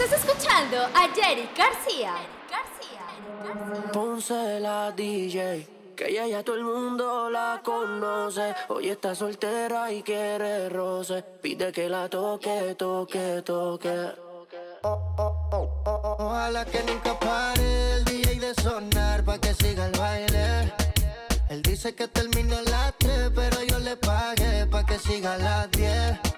Estás escuchando a Jerry García. Ponce la DJ. Que ella ya todo el mundo la conoce. Hoy está soltera y quiere roce. Pide que la toque, toque, toque. Ojalá que nunca pare el DJ de sonar pa' que siga el baile. Él dice que termina a las 3, pero yo le pagué pa' que siga a las 10.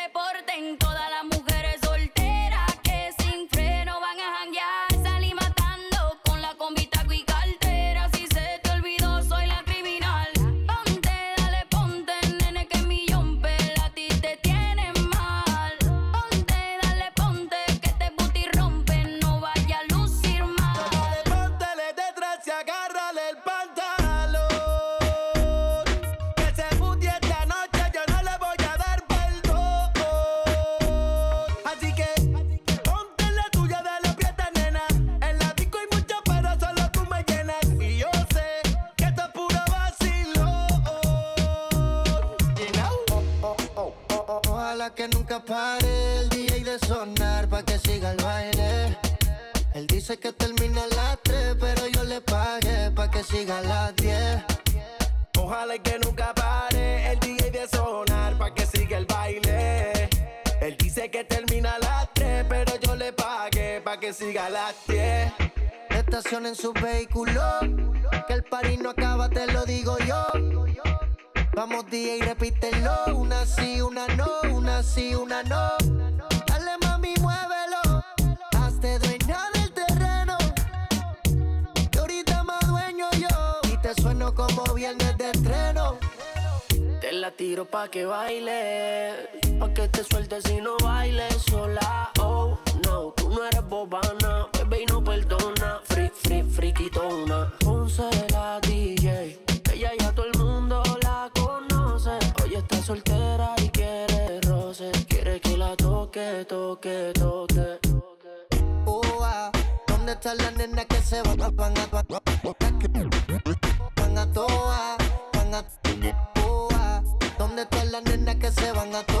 Que termina a las 3, pero yo le pagué pa' que siga a las 10. Estacionen su vehículo, que el party no acaba, te lo digo yo. Vamos DJ, repítelo, una sí, una no, una sí, una no. Dale mami, muévelo, hazte dueña del terreno. Que ahorita más dueño yo, y te sueno como viernes de estreno. La tiro pa' que baile, pa' que te sueltes y no bailes sola. Oh, no, tú no eres bobana, bebé y no perdona. Free, free, friquitona. Ponce la DJ, ella ya todo el mundo la conoce. Hoy está soltera y quiere roce, quiere que la toque, toque, toque. Oh, ¿Dónde están las nenas que se van a van van van se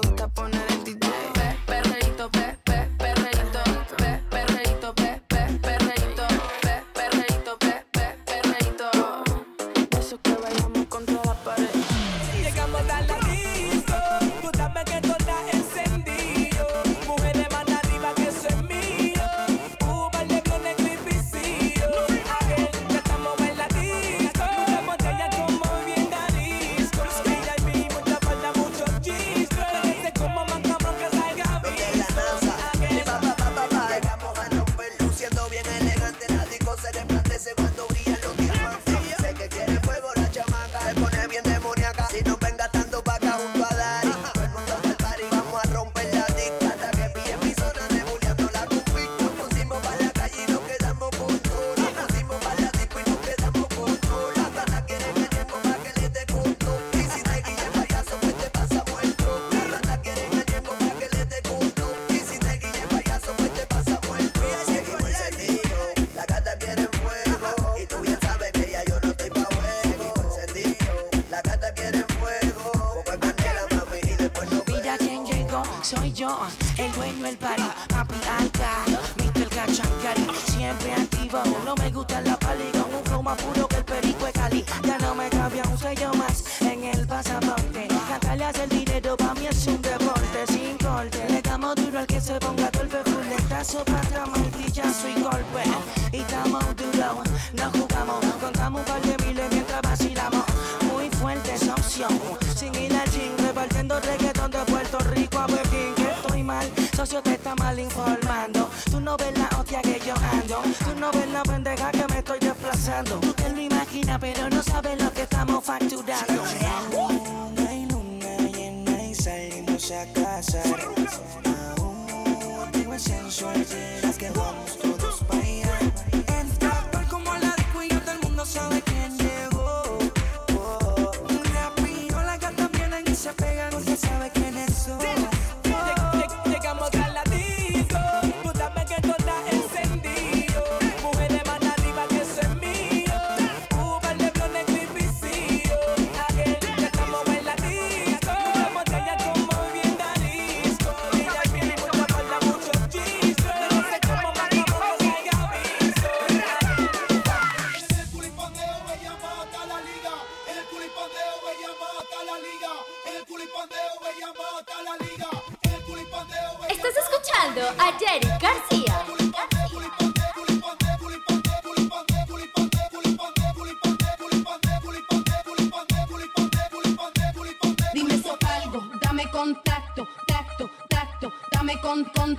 Ya no me cabía un sello más en el pasaporte. Cantarle hacer dinero para mí es un deporte sin corte. Le damos duro al que se ponga golpe, culetazo, pata, martillazo y golpe. Y estamos duro no jugamos. Contamos un par de miles mientras vacilamos. Muy fuerte esa opción. Sin ir al gym, repartiendo reggaetón de Puerto Rico a Pekín. Que estoy mal, socio te está mal informando. Tú no ves la hostia que yo ando. Tú no ves la pendeja que me estoy pasando. Tú te lo imaginas, pero no sabes lo que estamos facturando. Luna y luna llena y salimos a casa. Aún no tengo el sensual, que vamos. Estás escuchando a Jerry García. Dime algo, dame contacto, tacto, tacto, dame con, con,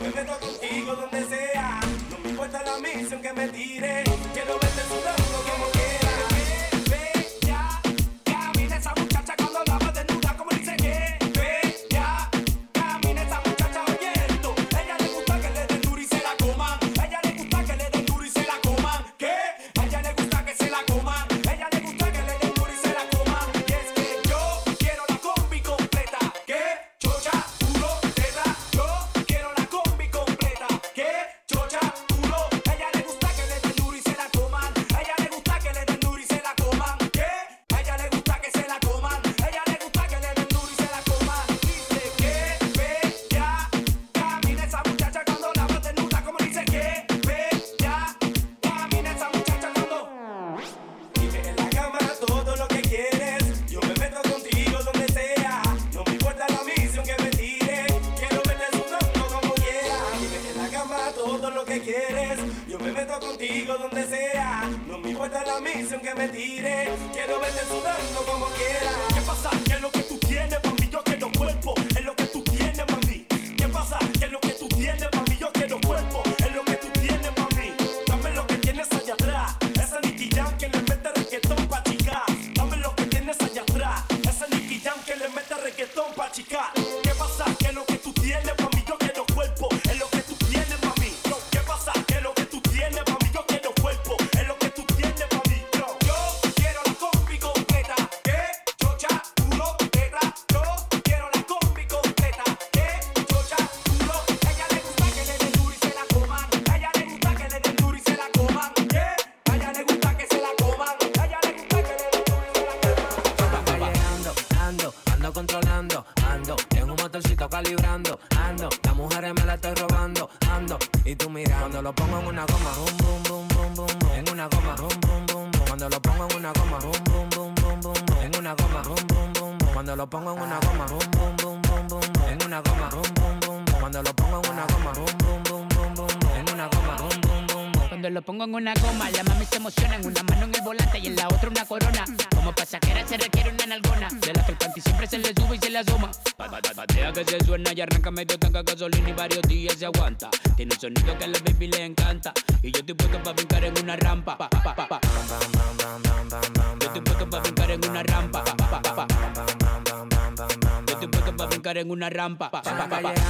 me meto contigo donde sea. No me importa la misión que me tire. Quiero verte Quiero verte sudando como quieras. ¿Qué pasa? ¿Qué es lo que tú lo pongo en una goma, rum, bum, bum, bum, bum, bum, en una goma, rum, bum, bum, bum, cuando lo pongo en una goma, rum, bum, bum, bum, bum, bum, en una goma, rum, bum, bum, bum, cuando lo pongo en una goma, rum, bum, bum, bum, bum, bum, en una goma, rum, bum, bum, cuando lo pongo en una goma, rum, bum, bum, bum, bum, en una goma, rum, bum, bum. Cuando lo pongo en una goma, la mami se emociona. En una mano en el volante y en la otra una corona. Como pasajera se requiere una nalgona. De la que el panty siempre se le sube y se le asoma. Que se suena y arranca medio tanca gasolina y varios días se aguanta. Tiene un sonido que a la baby le encanta. Y yo estoy puesto para brincar en una rampa. Pa- pa- pa-. Yo estoy puesto para brincar en una rampa. Pa- pa- pa- pa. Yo estoy puesto para brincar en una rampa.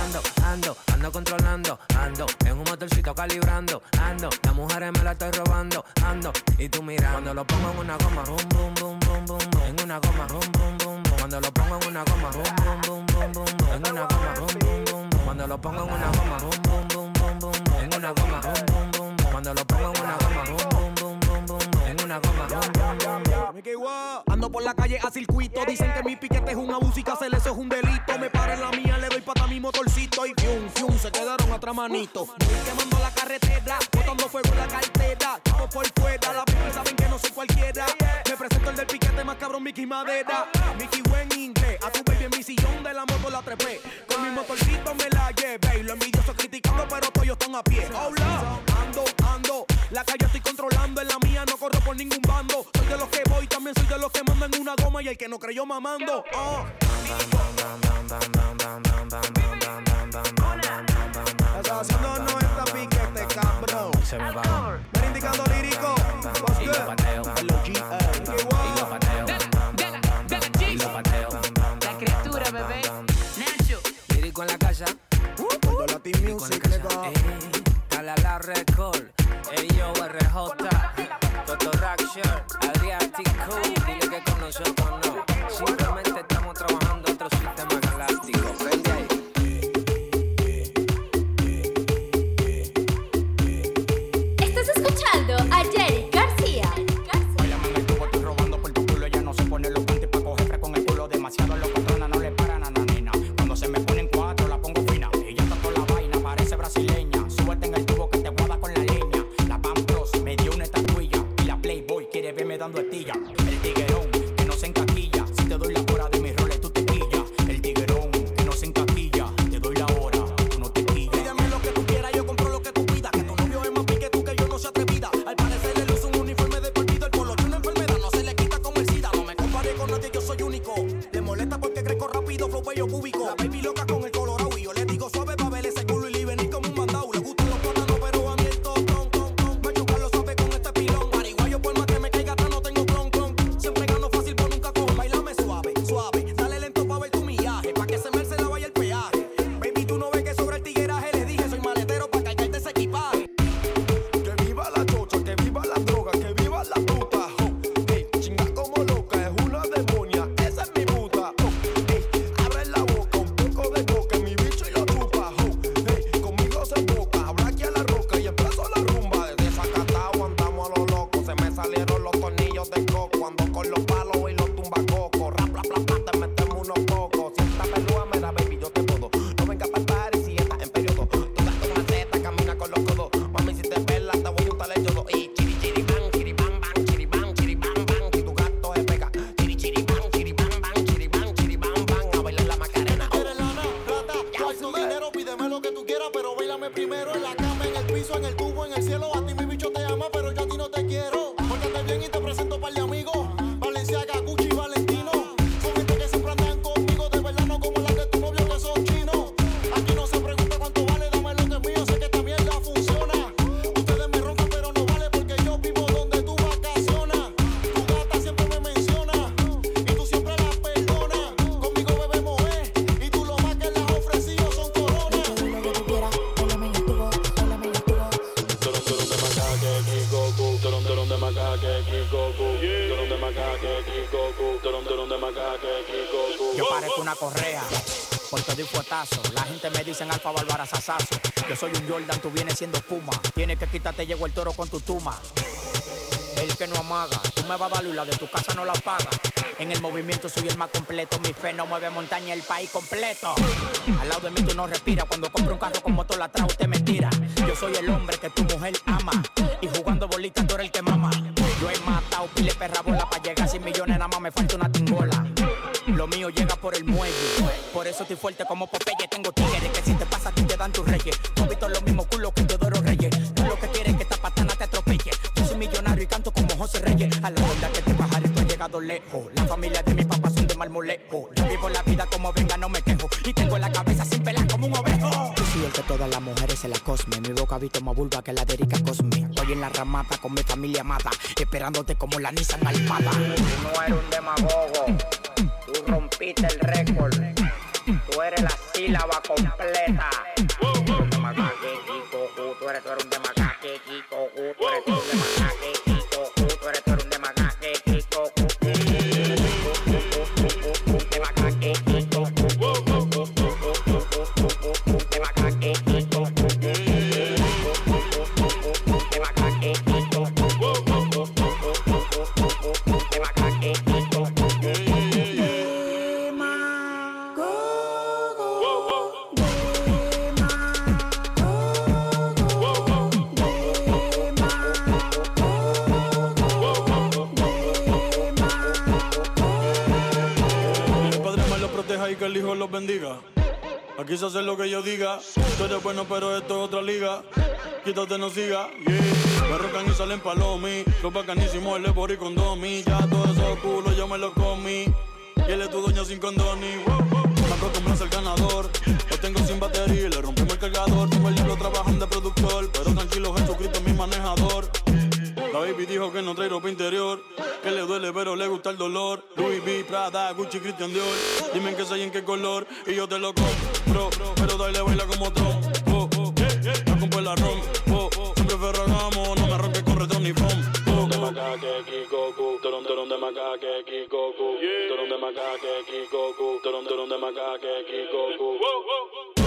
Ando, ando, ando controlando, ando, en un motorcito calibrando, ando, las mujeres me la estoy robando, ando, y tú mira, cuando lo pongo en una goma, bum, bum, bum, bum, bum, en una goma, bum, bum, bum, cuando lo pongo en una goma, rum, bum, bum, bum, bum, bum, en una goma, rum, bum, bum, bum, cuando lo pongo en una goma, bum, bum, bum, bum, bum, en una goma, rum, bum, bum, bum, cuando lo pongo en una goma, bum, bum, bum, bum, bum, en una goma, rum, bum, bum, bum. Ando por la calle a circuito. Dicen que mi piquete es un abuso y que hacer eso es un delito. Me paro en la mía, le doy pata a mi motorcito y fium, fium, se quedaron atrás manito. Voy quemando la carretera, Mickey Madera. Mickey buen inglés, a tu baby en mi sillón de la moto la trepé. Con mi motorcito me la llevé. Y lo envidioso criticando, pero todos están a pie. Hola, ando, ando. La calle estoy controlando, en la mía no corro por ningún bando. Soy de los que voy, también soy de los que mandan una goma y el que no creyó mamando. Oh. Estás haciendo 90 piquete, cabrón. Se me pagó. dando estilla. Primero en la Yo parezco una correa. Porque doy fuetazo. La gente me dicen alfa bárbara sasazo. Yo soy un Jordan, tú vienes siendo Puma. Tienes que quitarte, llegó el toro con tu tuma. El que no amaga, tú me vas a dar la de tu casa no la paga. En el movimiento soy el más completo, mi fe no mueve montaña, el país completo. Al lado de mí tú no respiras, cuando compro un carro con motor atrás usted me tira. Yo soy el hombre que tu mujer ama, y jugando bolita tú eres el que mama. Yo he matado pile perra bola para llegar 100 millones, nada más me falta por eso estoy fuerte como Popeye. Tengo tigres que si te pasa a ti te dan tus reyes. Tú visto los mismos culos que Teodoro Reyes. Tú lo que quieres es que esta patana te atropelle. Yo soy millonario y canto como José Reyes. A la hora que te bajaré, tú has llegado lejos. La familia de mi papá son de marmolejo. Yo vivo la vida como venga, no me quejo. Y tengo la cabeza sin pelar como un ovejo. Yo soy el que todas las mujeres se la cosme. Mi boca visto más vulva que la de Erika Cosme. Estoy en la ramata con mi familia amada. Esperándote como la Nissan Almada. No eres un demagogo. Tú rompiste el récord. Tú eres la sílaba completa. Tú eres bueno, pero esto es otra liga. Quítate, no siga. Yeah. Me rocan y salen palomi. Los bacanísimos, el Ebori con Domi. Ya todos esos culos yo me los comí. Y él es tu dueño sin condoni. Wow. Me acostumbras al ganador. Lo tengo sin batería y le rompimos el cargador. Tengo el diablo trabajando de productor. Pero tranquilo, Jesucristo es mi manejador. La baby dijo que no trae ropa interior, que le duele pero le gusta el dolor. Louis V, Prada, Gucci, Christian Dior. Dime en qué soy y en qué color y yo te lo compro. Pero dale baila como Trump. Oh, oh, no compro el arroz. Oh, oh, siempre ferragamo, no me ronques con retro ni foam. Oh, de macaque, Kikoku, toron, toron de macaque, Kikoku, toron de macaque, Kikoku, toron, toron de macaque, Kikoku.